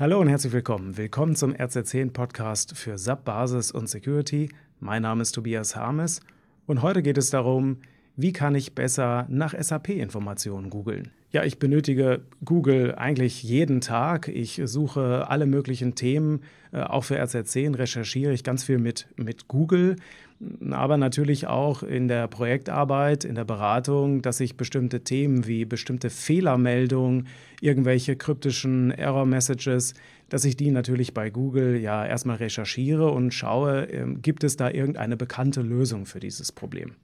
Hallo und herzlich willkommen. Willkommen zum RZ10 Podcast für SAP Basis und Security. Mein Name ist Tobias Harmes und heute geht es darum, wie kann ich besser nach SAP-Informationen googeln. Ja, ich benötige Google eigentlich jeden Tag. Ich suche alle möglichen Themen. Äh, auch für RZ10 recherchiere ich ganz viel mit, mit Google. Aber natürlich auch in der Projektarbeit, in der Beratung, dass ich bestimmte Themen wie bestimmte Fehlermeldungen, irgendwelche kryptischen Error-Messages, dass ich die natürlich bei Google ja erstmal recherchiere und schaue, ähm, gibt es da irgendeine bekannte Lösung für dieses Problem.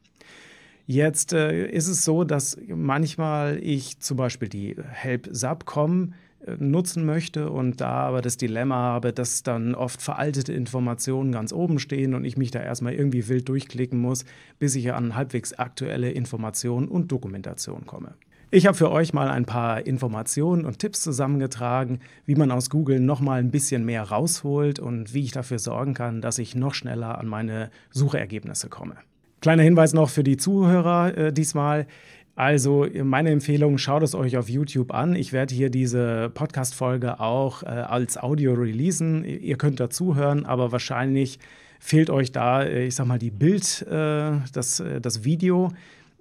Jetzt äh, ist es so, dass manchmal ich zum Beispiel die Help-Subcom äh, nutzen möchte und da aber das Dilemma habe, dass dann oft veraltete Informationen ganz oben stehen und ich mich da erstmal irgendwie wild durchklicken muss, bis ich an halbwegs aktuelle Informationen und Dokumentation komme. Ich habe für euch mal ein paar Informationen und Tipps zusammengetragen, wie man aus Google noch mal ein bisschen mehr rausholt und wie ich dafür sorgen kann, dass ich noch schneller an meine Suchergebnisse komme. Kleiner Hinweis noch für die Zuhörer äh, diesmal. Also meine Empfehlung, schaut es euch auf YouTube an. Ich werde hier diese Podcast-Folge auch äh, als Audio releasen. Ihr könnt dazuhören, aber wahrscheinlich fehlt euch da, äh, ich sag mal, die Bild, äh, das, äh, das Video.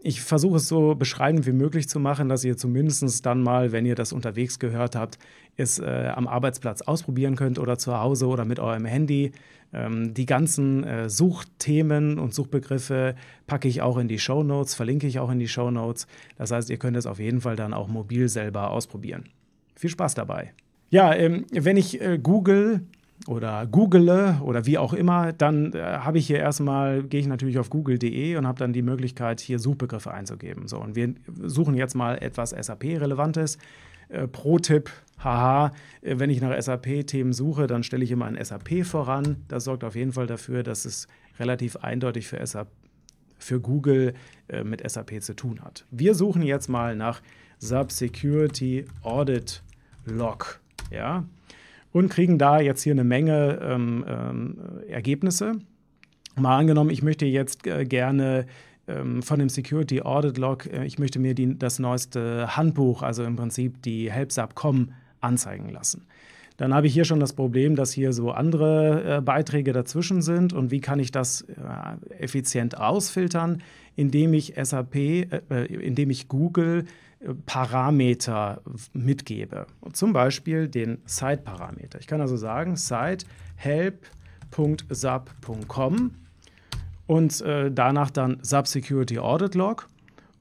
Ich versuche es so beschreibend wie möglich zu machen, dass ihr zumindest dann mal, wenn ihr das unterwegs gehört habt, es äh, am Arbeitsplatz ausprobieren könnt oder zu Hause oder mit eurem Handy. Ähm, die ganzen äh, Suchthemen und Suchbegriffe packe ich auch in die Show Notes, verlinke ich auch in die Show Notes. Das heißt, ihr könnt es auf jeden Fall dann auch mobil selber ausprobieren. Viel Spaß dabei. Ja, ähm, wenn ich äh, Google oder google oder wie auch immer, dann äh, habe ich hier erstmal, gehe ich natürlich auf google.de und habe dann die Möglichkeit, hier Suchbegriffe einzugeben. So, und wir suchen jetzt mal etwas SAP-Relevantes. Äh, Pro-Tipp, haha, äh, wenn ich nach SAP-Themen suche, dann stelle ich immer ein SAP voran. Das sorgt auf jeden Fall dafür, dass es relativ eindeutig für, SAP, für Google äh, mit SAP zu tun hat. Wir suchen jetzt mal nach SAP Security Audit Log. Ja, und kriegen da jetzt hier eine Menge ähm, ähm, Ergebnisse. Mal angenommen, ich möchte jetzt äh, gerne ähm, von dem Security Audit Log, äh, ich möchte mir die, das neueste Handbuch, also im Prinzip die HelpSub.com, anzeigen lassen. Dann habe ich hier schon das Problem, dass hier so andere äh, Beiträge dazwischen sind. Und wie kann ich das äh, effizient ausfiltern? Indem ich SAP, äh, äh, indem ich Google Parameter mitgebe. Und zum Beispiel den Site-Parameter. Ich kann also sagen, site help.sub.com und äh, danach dann Sub Security Audit Log.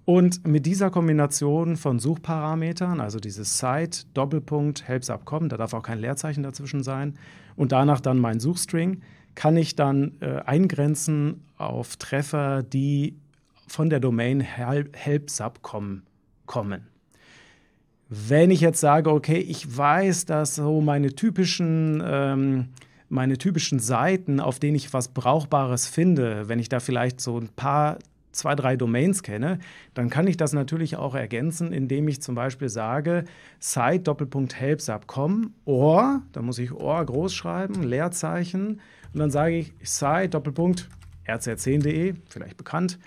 Und mit dieser Kombination von Suchparametern, also dieses Site, Doppelpunkt, help.sub.com, da darf auch kein Leerzeichen dazwischen sein, und danach dann mein Suchstring, kann ich dann äh, eingrenzen auf Treffer, die von der Domain help.sub.com kommen. Wenn ich jetzt sage, okay, ich weiß, dass so meine typischen, ähm, meine typischen Seiten, auf denen ich was Brauchbares finde, wenn ich da vielleicht so ein paar zwei, drei Domains kenne, dann kann ich das natürlich auch ergänzen, indem ich zum Beispiel sage, site Doppelpunkt help.sub.com or, da muss ich or groß schreiben, Leerzeichen, und dann sage ich site Doppelpunkt rz10.de, vielleicht bekannt,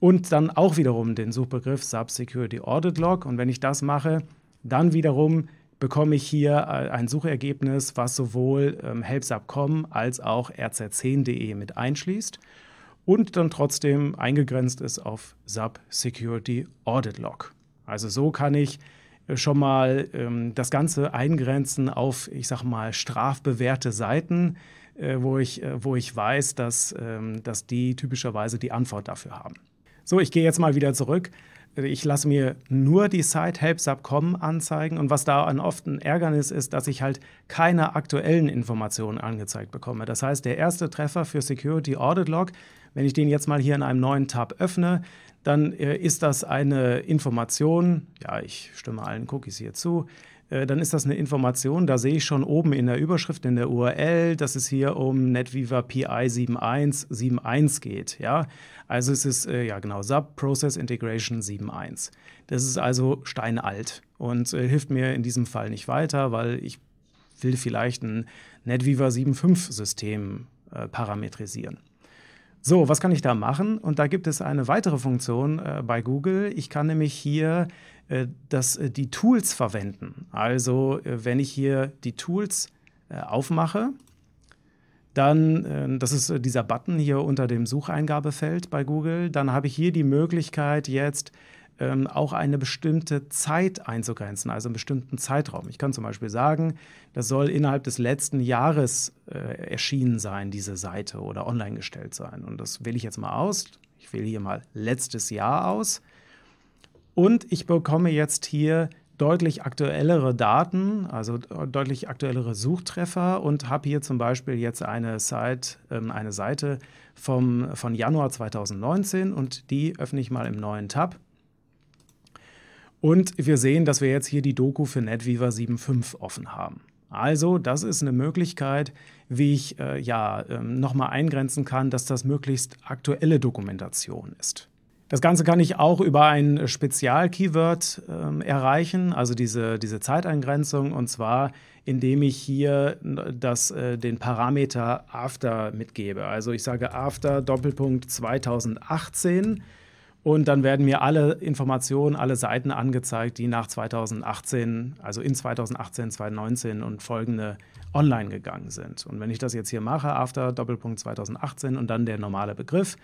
und dann auch wiederum den Suchbegriff Sub Security Audit Log. Und wenn ich das mache, dann wiederum bekomme ich hier äh, ein Suchergebnis, was sowohl ähm, helpsub.com als auch rz10.de mit einschließt und dann trotzdem eingegrenzt ist auf Sub Security Audit Log. Also so kann ich äh, schon mal ähm, das Ganze eingrenzen auf, ich sag mal, strafbewährte Seiten, äh, wo, ich, äh, wo ich weiß, dass, ähm, dass die typischerweise die Antwort dafür haben. So, ich gehe jetzt mal wieder zurück. Ich lasse mir nur die Site help.sub.com anzeigen und was da an oft ein Ärgernis ist, dass ich halt keine aktuellen Informationen angezeigt bekomme. Das heißt, der erste Treffer für Security Audit Log, wenn ich den jetzt mal hier in einem neuen Tab öffne, dann äh, ist das eine Information, ja, ich stimme allen Cookies hier zu, äh, dann ist das eine Information, da sehe ich schon oben in der Überschrift, in der URL, dass es hier um NetWeaver PI 7171 geht. Ja? Also es ist, äh, ja genau, SAP Process Integration 7.1. Das ist also steinalt und äh, hilft mir in diesem Fall nicht weiter, weil ich will vielleicht ein NetWeaver 7.5 System äh, parametrisieren. So, was kann ich da machen? Und da gibt es eine weitere Funktion äh, bei Google. Ich kann nämlich hier äh, das, äh, die Tools verwenden. Also, äh, wenn ich hier die Tools aufmache, dann, das ist dieser Button hier unter dem Sucheingabefeld bei Google, dann habe ich hier die Möglichkeit jetzt ähm, auch eine bestimmte Zeit einzugrenzen, also einen bestimmten Zeitraum. Ich kann zum Beispiel sagen, das soll innerhalb des letzten Jahres erschienen sein, diese Seite oder online gestellt sein. Und das wähle ich jetzt mal aus. Ich wähle hier mal letztes Jahr aus. Und ich bekomme jetzt hier deutlich aktuellere Daten, also deutlich aktuellere Suchtreffer und habe hier zum Beispiel jetzt eine, Site, ähm, eine Seite vom, von Januar 2019 und die öffne ich mal im neuen Tab. Und wir sehen, dass wir jetzt hier die Doku für NetWeaver 7.5 offen haben. Also, das ist eine Möglichkeit, wie ich äh, ja, äh, nochmal eingrenzen kann, dass das möglichst aktuelle Dokumentation ist. Das Ganze kann ich auch über ein Spezial-Keyword äh, erreichen, also diese, diese Zeiteingrenzung, und zwar indem ich hier das, äh, den Parameter After mitgebe. Also ich sage After Doppelpunkt 2018 und dann werden mir alle Informationen, alle Seiten angezeigt, die nach 2018, also in 2018, 2019 und folgende online gegangen sind. Und wenn ich das jetzt hier mache, after Doppelpunkt 2018 und dann der normale Begriff,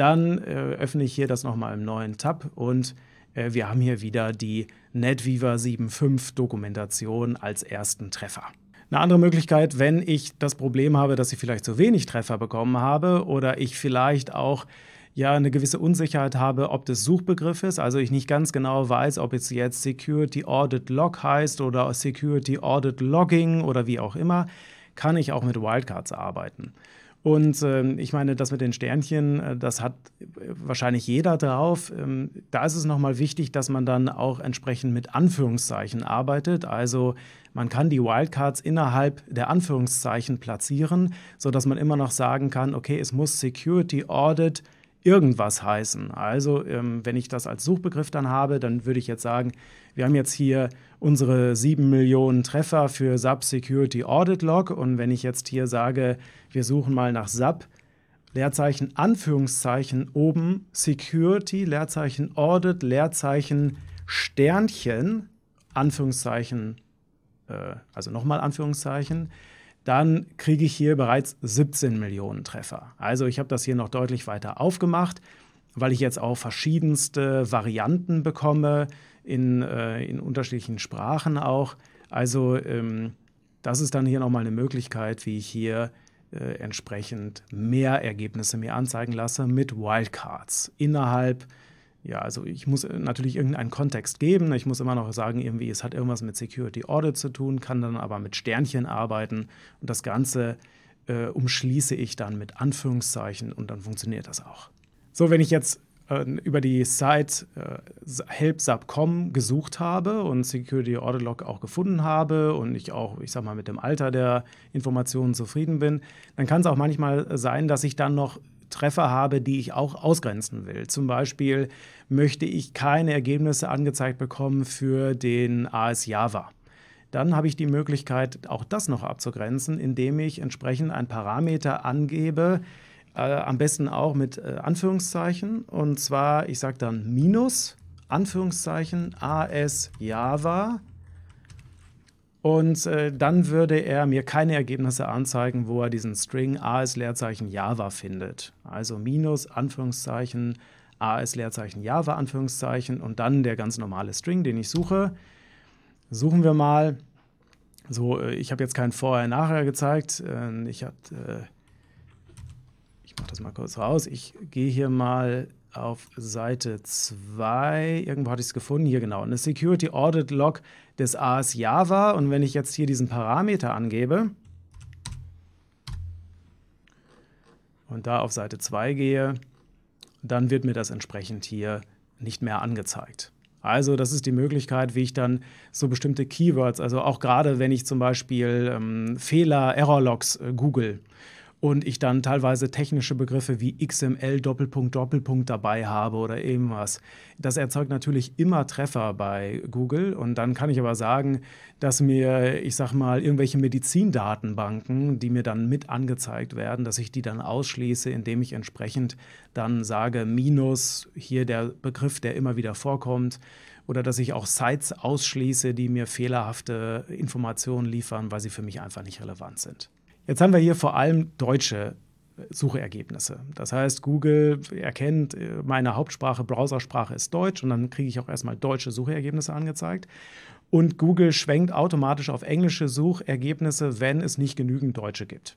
dann äh, öffne ich hier das nochmal im neuen Tab und äh, wir haben hier wieder die NetWeaver 7.5 Dokumentation als ersten Treffer. Eine andere Möglichkeit, wenn ich das Problem habe, dass ich vielleicht zu wenig Treffer bekommen habe oder ich vielleicht auch ja eine gewisse Unsicherheit habe, ob das Suchbegriff ist, also ich nicht ganz genau weiß, ob es jetzt Security Audit Log heißt oder Security Audit Logging oder wie auch immer, kann ich auch mit Wildcards arbeiten. Und äh, ich meine, das mit den Sternchen, äh, das hat wahrscheinlich jeder drauf. Ähm, da ist es nochmal wichtig, dass man dann auch entsprechend mit Anführungszeichen arbeitet. Also man kann die Wildcards innerhalb der Anführungszeichen platzieren, sodass man immer noch sagen kann, okay, es muss Security Audit irgendwas heißen. Also, ähm, wenn ich das als Suchbegriff dann habe, dann würde ich jetzt sagen, wir haben jetzt hier unsere 7 Millionen Treffer für SAP Security Audit Log. Und wenn ich jetzt hier sage, wir suchen mal nach SAP, Leerzeichen, Anführungszeichen oben, Security, Leerzeichen Audit, Leerzeichen Sternchen, Anführungszeichen, äh, also nochmal Anführungszeichen, dann kriege ich hier bereits 17 Millionen Treffer. Also ich habe das hier noch deutlich weiter aufgemacht, weil ich jetzt auch verschiedenste Varianten bekomme, in, äh, in unterschiedlichen Sprachen auch. Also ähm, das ist dann hier nochmal eine Möglichkeit, wie ich hier äh, entsprechend mehr Ergebnisse mir anzeigen lasse mit Wildcards innerhalb ja, also ich muss natürlich irgendeinen Kontext geben. Ich muss immer noch sagen, irgendwie, es hat irgendwas mit Security Audit zu tun, kann dann aber mit Sternchen arbeiten und das Ganze äh, umschließe ich dann mit Anführungszeichen und dann funktioniert das auch. So, wenn ich jetzt äh, über die Site äh, helpsub.com gesucht habe und Security Audit Log auch gefunden habe und ich auch, ich sag mal, mit dem Alter der Informationen zufrieden bin, dann kann es auch manchmal sein, dass ich dann noch Treffer habe, die ich auch ausgrenzen will. Zum Beispiel möchte ich keine Ergebnisse angezeigt bekommen für den AS Java. Dann habe ich die Möglichkeit, auch das noch abzugrenzen, indem ich entsprechend einen Parameter angebe, äh, am besten auch mit äh, Anführungszeichen. Und zwar, ich sage dann minus Anführungszeichen AS Java und äh, dann würde er mir keine Ergebnisse anzeigen, wo er diesen String AS Leerzeichen Java findet. Also minus Anführungszeichen AS Leerzeichen Java Anführungszeichen und dann der ganz normale String, den ich suche. Suchen wir mal. So, äh, ich habe jetzt kein Vorher-Nachher gezeigt. Äh, ich habe, äh, ich mache das mal kurz raus. Ich gehe hier mal auf Seite 2, irgendwo hatte ich es gefunden, hier genau, eine Security Audit Log des AS Java. Und wenn ich jetzt hier diesen Parameter angebe und da auf Seite 2 gehe, dann wird mir das entsprechend hier nicht mehr angezeigt. Also das ist die Möglichkeit, wie ich dann so bestimmte Keywords, also auch gerade wenn ich zum Beispiel ähm, Fehler, Error-Logs äh, google und ich dann teilweise technische Begriffe wie XML Doppelpunkt Doppelpunkt dabei habe oder irgendwas. Das erzeugt natürlich immer Treffer bei Google und dann kann ich aber sagen, dass mir, ich sag mal, irgendwelche Medizindatenbanken, die mir dann mit angezeigt werden, dass ich die dann ausschließe, indem ich entsprechend dann sage minus hier der Begriff, der immer wieder vorkommt oder dass ich auch Sites ausschließe, die mir fehlerhafte Informationen liefern, weil sie für mich einfach nicht relevant sind. Jetzt haben wir hier vor allem deutsche Suchergebnisse. Das heißt, Google erkennt, äh, meine Hauptsprache, Browsersprache ist Deutsch und dann kriege ich auch erstmal deutsche Suchergebnisse angezeigt. Und Google schwenkt automatisch auf englische Suchergebnisse, wenn es nicht genügend Deutsche gibt.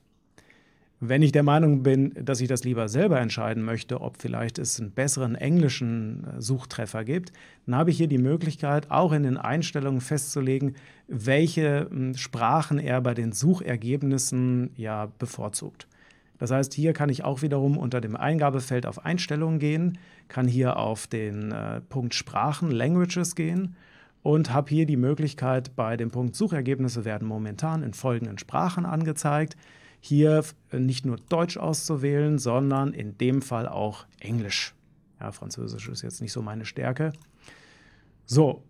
Wenn ich der Meinung bin, dass ich das lieber selber entscheiden möchte, ob vielleicht es einen besseren englischen äh, Suchtreffer gibt, dann habe ich hier die Möglichkeit, auch in den Einstellungen festzulegen, welche hm, Sprachen er bei den Suchergebnissen ja bevorzugt. Das heißt, hier kann ich auch wiederum unter dem Eingabefeld auf Einstellungen gehen, kann hier auf den äh, Punkt Sprachen, Languages gehen und habe hier die Möglichkeit, bei dem Punkt Suchergebnisse werden momentan in folgenden Sprachen angezeigt hier nicht nur Deutsch auszuwählen, sondern in dem Fall auch Englisch. Ja, Französisch ist jetzt nicht so meine Stärke. So,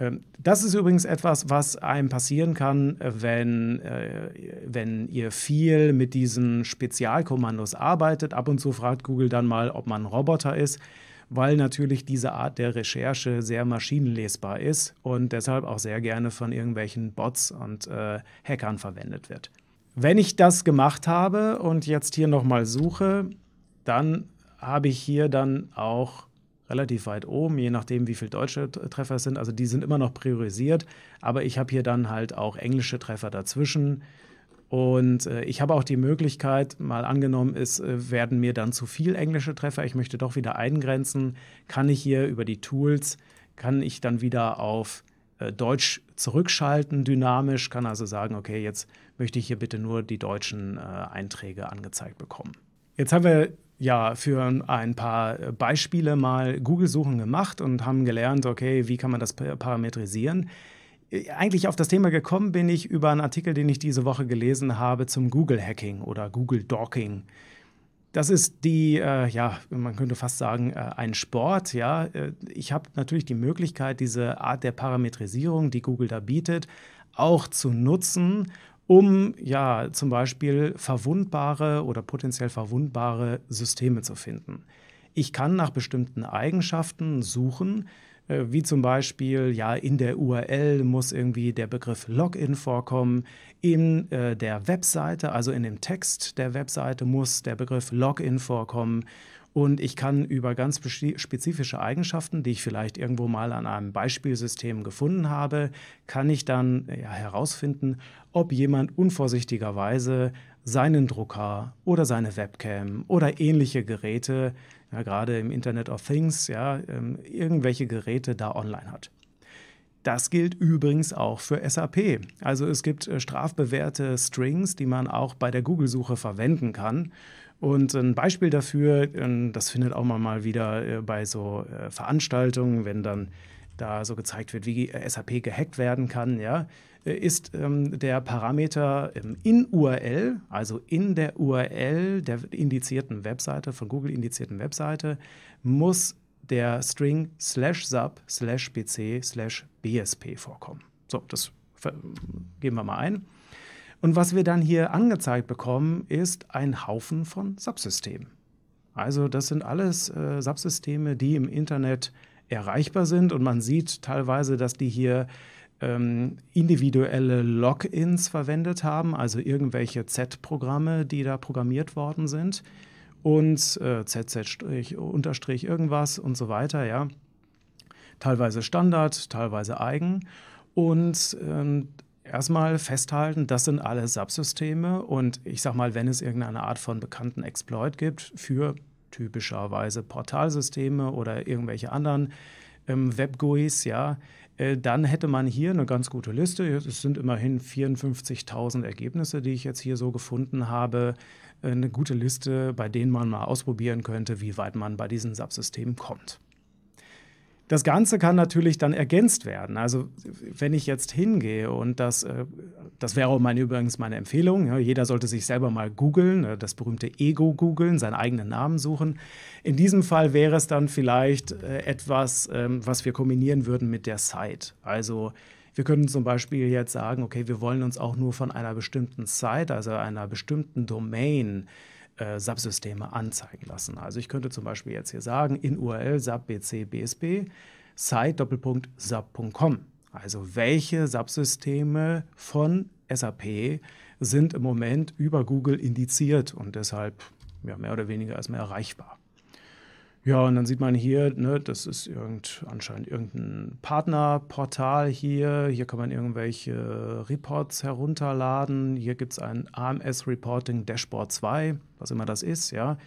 ähm, das ist übrigens etwas, was einem passieren kann, wenn, äh, wenn ihr viel mit diesen Spezialkommandos arbeitet. Ab und zu fragt Google dann mal, ob man ein Roboter ist, weil natürlich diese Art der Recherche sehr maschinenlesbar ist und deshalb auch sehr gerne von irgendwelchen Bots und äh, Hackern verwendet wird. Wenn ich das gemacht habe und jetzt hier nochmal suche, dann habe ich hier dann auch relativ weit oben, je nachdem, wie viele deutsche Treffer es sind. Also die sind immer noch priorisiert, aber ich habe hier dann halt auch englische Treffer dazwischen. Und äh, ich habe auch die Möglichkeit, mal angenommen, es äh, werden mir dann zu viel englische Treffer, ich möchte doch wieder eingrenzen, kann ich hier über die Tools, kann ich dann wieder auf äh, Deutsch zurückschalten, dynamisch, kann also sagen, okay, jetzt möchte ich hier bitte nur die deutschen äh, Einträge angezeigt bekommen. Jetzt haben wir ja für ein paar Beispiele mal Google-Suchen gemacht und haben gelernt, okay, wie kann man das parametrisieren. Eigentlich auf das Thema gekommen bin ich über einen Artikel, den ich diese Woche gelesen habe zum Google-Hacking oder Google-Dorking. Das ist die, äh, ja, man könnte fast sagen, äh, ein Sport. Ja, äh, ich habe natürlich die Möglichkeit, diese Art der Parametrisierung, die Google da bietet, auch zu nutzen, um ja zum Beispiel verwundbare oder potenziell verwundbare Systeme zu finden. Ich kann nach bestimmten Eigenschaften suchen, äh, wie zum Beispiel, ja, in der URL muss irgendwie der Begriff Login vorkommen, in äh, der Webseite, also in dem Text der Webseite muss der Begriff Login vorkommen und ich kann über ganz spezifische Eigenschaften, die ich vielleicht irgendwo mal an einem Beispielsystem gefunden habe, kann ich dann ja, herausfinden, ob jemand unvorsichtigerweise seinen Drucker oder seine Webcam oder ähnliche Geräte, ja, gerade im Internet of Things, ja, ähm, irgendwelche Geräte da online hat. Das gilt übrigens auch für SAP. Also es gibt äh, strafbewährte Strings, die man auch bei der Google-Suche verwenden kann. Und ein Beispiel dafür, ähm, das findet auch mal wieder äh, bei so äh, Veranstaltungen, wenn dann da so gezeigt wird, wie SAP gehackt werden kann, ja, ist ähm, der Parameter in URL, also in der URL der indizierten Webseite, von Google indizierten Webseite, muss der String slash sub slash pc slash bsp vorkommen. So, das geben wir mal ein. Und was wir dann hier angezeigt bekommen, ist ein Haufen von Subsystemen. Also das sind alles äh, Subsysteme, die im Internet erreichbar sind und man sieht teilweise, dass die hier ähm, individuelle Logins verwendet haben, also irgendwelche Z-Programme, die da programmiert worden sind und äh, ZZ- irgendwas und so weiter, ja. Teilweise Standard, teilweise eigen. Und ähm, erstmal festhalten, das sind alle Subsysteme und ich sag mal, wenn es irgendeine Art von bekannten Exploit gibt für typischerweise Portalsysteme oder irgendwelche anderen ähm, Web-GUIs, ja, äh, dann hätte man hier eine ganz gute Liste. Es sind immerhin 54.000 Ergebnisse, die ich jetzt hier so gefunden habe. Eine gute Liste, bei denen man mal ausprobieren könnte, wie weit man bei diesen Subsystemen kommt. Das Ganze kann natürlich dann ergänzt werden. Also wenn ich jetzt hingehe und das, äh, das wäre meine, übrigens meine Empfehlung, ja, jeder sollte sich selber mal googeln, äh, das berühmte Ego googeln, seinen eigenen Namen suchen. In diesem Fall wäre es dann vielleicht äh, etwas, ähm, was wir kombinieren würden mit der Site. Also wir können zum Beispiel jetzt sagen, okay, wir wollen uns auch nur von einer bestimmten Site, also einer bestimmten Domain, äh, Subsysteme anzeigen lassen. Also ich könnte zum Beispiel jetzt hier sagen, in URL subbcbsb site.sub.com. Also welche Subsysteme von SAP sind im Moment über Google indiziert und deshalb ja, mehr oder weniger erstmal erreichbar. Ja, und dann sieht man hier, ne, das ist irgend, anscheinend irgendein Partnerportal hier. Hier kann man irgendwelche Reports herunterladen. Hier gibt es ein AMS Reporting Dashboard 2, was immer das ist, ja.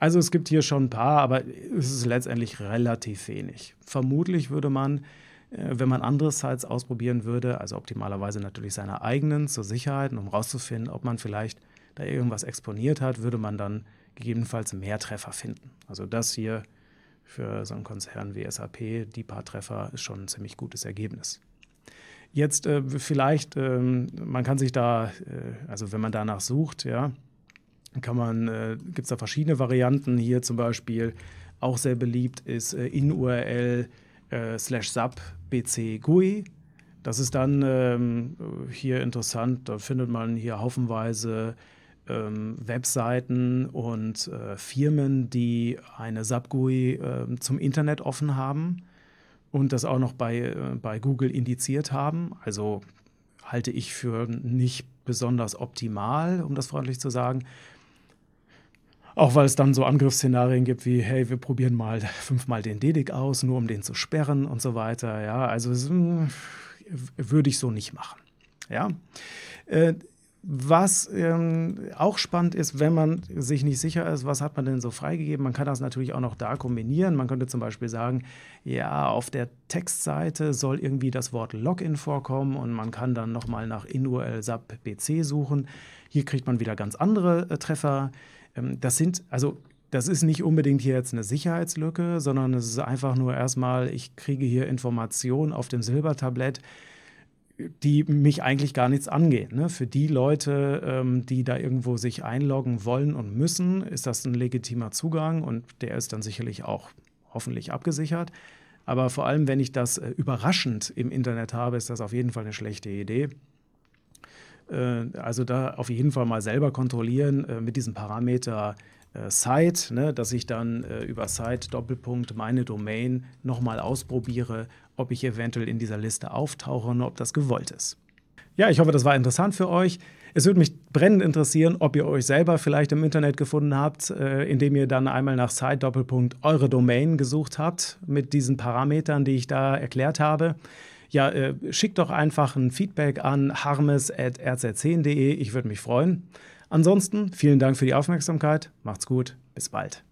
Also es gibt hier schon ein paar, aber es ist letztendlich relativ wenig. Vermutlich würde man, äh, wenn man andere Sites ausprobieren würde, also optimalerweise natürlich seine eigenen zur Sicherheit, um herauszufinden, ob man vielleicht da irgendwas exponiert hat, würde man dann gegebenenfalls mehr Treffer finden. Also das hier für so einen Konzern wie SAP, die paar Treffer, ist schon ein ziemlich gutes Ergebnis. Jetzt äh, vielleicht, ähm, man kann sich da, äh, also wenn man danach sucht, ja, kann man, äh, gibt es da verschiedene Varianten. Hier zum Beispiel auch sehr beliebt ist äh, in URL äh, slash sub bc GUI. Das ist dann ähm, hier interessant. Da findet man hier haufenweise ähm, Webseiten und äh, Firmen, die eine SAP-GUI äh, zum Internet offen haben und das auch noch bei, äh, bei Google indiziert haben. Also halte ich für nicht besonders optimal, um das freundlich zu sagen. Auch weil es dann so Angriffsszenarien gibt wie, hey, wir probieren mal fünfmal den DEDIC aus, nur um den zu sperren und so weiter. Ja, also äh, würde ich so nicht machen. Ja. Was ähm, auch spannend ist, wenn man sich nicht sicher ist, was hat man denn so freigegeben, man kann das natürlich auch noch da kombinieren. Man könnte zum Beispiel sagen, ja, auf der Textseite soll irgendwie das Wort Login vorkommen und man kann dann nochmal nach InURL SAP BC suchen. Hier kriegt man wieder ganz andere äh, Treffer. Ähm, das sind, also das ist nicht unbedingt hier jetzt eine Sicherheitslücke, sondern es ist einfach nur erstmal, ich kriege hier Informationen auf dem Silbertablett die mich eigentlich gar nichts angehen. Ne? Für die Leute, ähm, die da irgendwo sich einloggen wollen und müssen, ist das ein legitimer Zugang und der ist dann sicherlich auch hoffentlich abgesichert. Aber vor allem, wenn ich das äh, überraschend im Internet habe, ist das auf jeden Fall eine schlechte Idee. Äh, also da auf jeden Fall mal selber kontrollieren äh, mit diesem Parameter äh, Site, ne, dass ich dann äh, über Site Doppelpunkt meine Domain nochmal ausprobiere, ob ich eventuell in dieser Liste auftauche und ob das gewollt ist. Ja, ich hoffe, das war interessant für euch. Es würde mich brennend interessieren, ob ihr euch selber vielleicht im Internet gefunden habt, äh, indem ihr dann einmal nach Site Doppelpunkt eure Domain gesucht habt mit diesen Parametern, die ich da erklärt habe. Ja, äh, schickt doch einfach ein Feedback an harmes.rz10.de. Ich würde mich freuen. Ansonsten vielen Dank für die Aufmerksamkeit. Macht's gut. Bis bald.